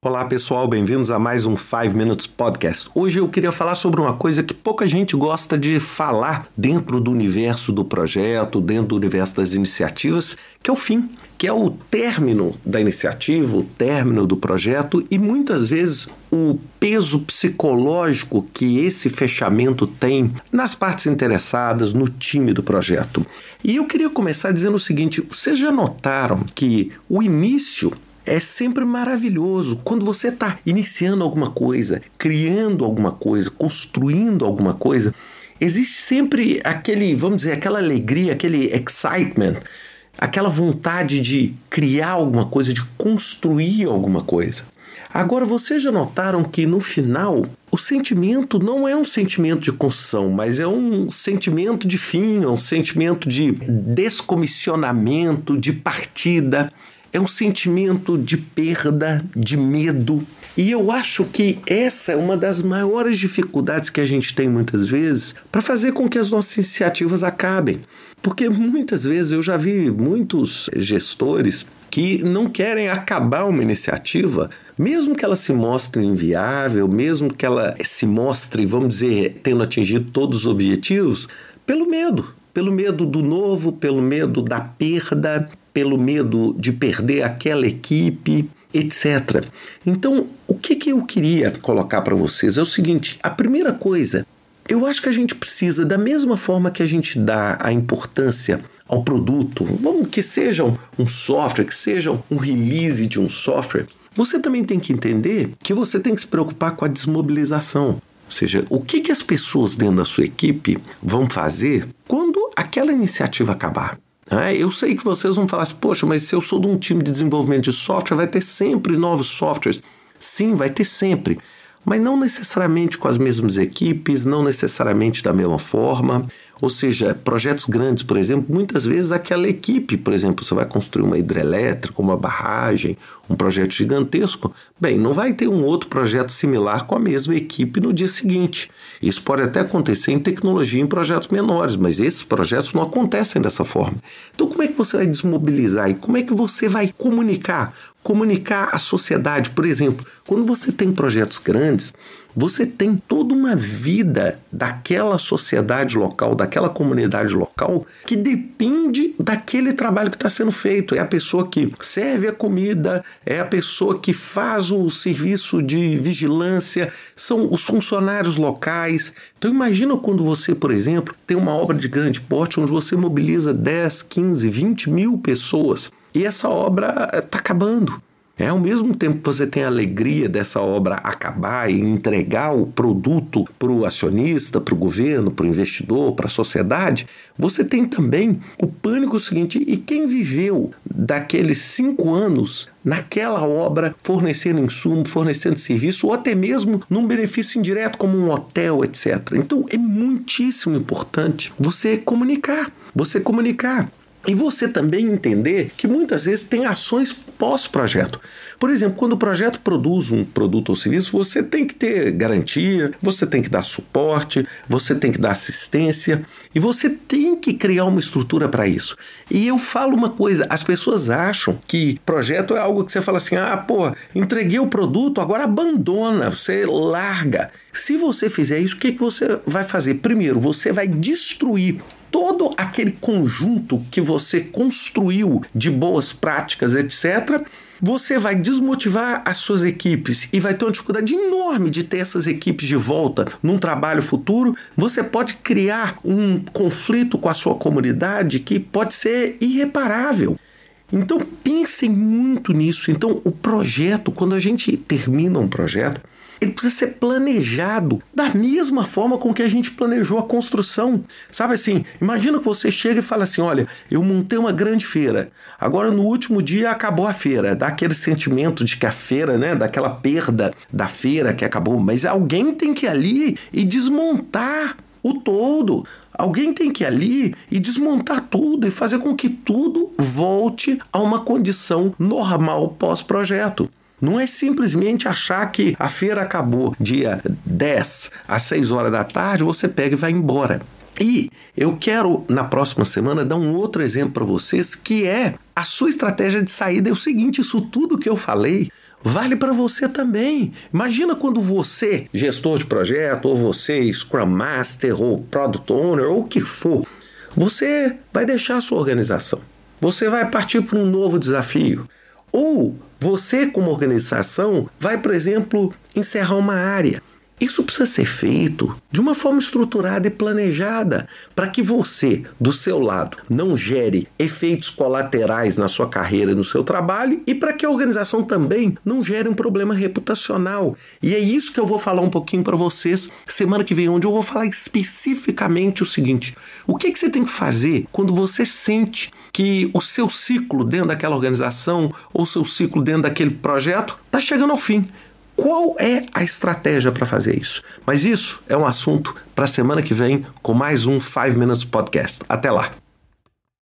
Olá pessoal, bem-vindos a mais um 5 Minutes Podcast. Hoje eu queria falar sobre uma coisa que pouca gente gosta de falar dentro do universo do projeto, dentro do universo das iniciativas, que é o fim, que é o término da iniciativa, o término do projeto e muitas vezes o peso psicológico que esse fechamento tem nas partes interessadas, no time do projeto. E eu queria começar dizendo o seguinte: vocês já notaram que o início é sempre maravilhoso. Quando você está iniciando alguma coisa, criando alguma coisa, construindo alguma coisa, existe sempre aquele, vamos dizer, aquela alegria, aquele excitement, aquela vontade de criar alguma coisa, de construir alguma coisa. Agora, vocês já notaram que no final o sentimento não é um sentimento de construção, mas é um sentimento de fim, é um sentimento de descomissionamento, de partida é um sentimento de perda, de medo. E eu acho que essa é uma das maiores dificuldades que a gente tem muitas vezes para fazer com que as nossas iniciativas acabem. Porque muitas vezes eu já vi muitos gestores que não querem acabar uma iniciativa, mesmo que ela se mostre inviável, mesmo que ela se mostre, vamos dizer, tendo atingido todos os objetivos, pelo medo. Pelo medo do novo, pelo medo da perda, pelo medo de perder aquela equipe, etc. Então, o que, que eu queria colocar para vocês é o seguinte: a primeira coisa, eu acho que a gente precisa, da mesma forma que a gente dá a importância ao produto, vamos que seja um software, que seja um release de um software, você também tem que entender que você tem que se preocupar com a desmobilização. Ou seja, o que, que as pessoas dentro da sua equipe vão fazer quando aquela iniciativa acabar? É, eu sei que vocês vão falar assim, poxa, mas se eu sou de um time de desenvolvimento de software, vai ter sempre novos softwares. Sim, vai ter sempre, mas não necessariamente com as mesmas equipes, não necessariamente da mesma forma. Ou seja, projetos grandes, por exemplo, muitas vezes aquela equipe, por exemplo, você vai construir uma hidrelétrica, uma barragem, um projeto gigantesco, bem, não vai ter um outro projeto similar com a mesma equipe no dia seguinte. Isso pode até acontecer em tecnologia em projetos menores, mas esses projetos não acontecem dessa forma. Então, como é que você vai desmobilizar e como é que você vai comunicar? Comunicar à sociedade, por exemplo, quando você tem projetos grandes, você tem toda uma vida daquela sociedade local, daquela comunidade local, que depende daquele trabalho que está sendo feito. É a pessoa que serve a comida, é a pessoa que faz o serviço de vigilância, são os funcionários locais. Então imagina quando você, por exemplo, tem uma obra de grande porte onde você mobiliza 10, 15, 20 mil pessoas e essa obra está acabando. É, ao mesmo tempo que você tem a alegria dessa obra acabar e entregar o produto para o acionista, para o governo, para o investidor, para a sociedade, você tem também o pânico seguinte: e quem viveu daqueles cinco anos naquela obra, fornecendo insumo, fornecendo serviço, ou até mesmo num benefício indireto, como um hotel, etc. Então é muitíssimo importante você comunicar. Você comunicar. E você também entender que muitas vezes tem ações pós-projeto. Por exemplo, quando o projeto produz um produto ou serviço, você tem que ter garantia, você tem que dar suporte, você tem que dar assistência e você tem que criar uma estrutura para isso. E eu falo uma coisa: as pessoas acham que projeto é algo que você fala assim, ah, pô, entreguei o produto, agora abandona, você larga. Se você fizer isso, o que, que você vai fazer? Primeiro, você vai destruir todo aquele conjunto que você construiu de boas práticas, etc., você vai desmotivar as suas equipes e vai ter uma dificuldade enorme de ter essas equipes de volta num trabalho futuro. Você pode criar um conflito com a sua comunidade que pode ser irreparável. Então pensem muito nisso. Então o projeto, quando a gente termina um projeto, ele precisa ser planejado da mesma forma com que a gente planejou a construção. Sabe assim, imagina que você chega e fala assim: olha, eu montei uma grande feira, agora no último dia acabou a feira. Dá aquele sentimento de que a feira, né, daquela perda da feira que acabou, mas alguém tem que ir ali e desmontar o todo. Alguém tem que ir ali e desmontar tudo e fazer com que tudo volte a uma condição normal pós-projeto. Não é simplesmente achar que a feira acabou dia 10 às 6 horas da tarde, você pega e vai embora. E eu quero, na próxima semana, dar um outro exemplo para vocês, que é a sua estratégia de saída é o seguinte: isso tudo que eu falei vale para você também. Imagina quando você, gestor de projeto, ou você, Scrum Master, ou Product Owner, ou o que for, você vai deixar a sua organização. Você vai partir para um novo desafio. Ou você, como organização, vai, por exemplo, encerrar uma área. Isso precisa ser feito de uma forma estruturada e planejada para que você, do seu lado, não gere efeitos colaterais na sua carreira no seu trabalho e para que a organização também não gere um problema reputacional. E é isso que eu vou falar um pouquinho para vocês semana que vem, onde eu vou falar especificamente o seguinte: o que, que você tem que fazer quando você sente que o seu ciclo dentro daquela organização ou seu ciclo dentro daquele projeto está chegando ao fim? Qual é a estratégia para fazer isso? Mas isso é um assunto para a semana que vem com mais um 5 Minutes Podcast. Até lá!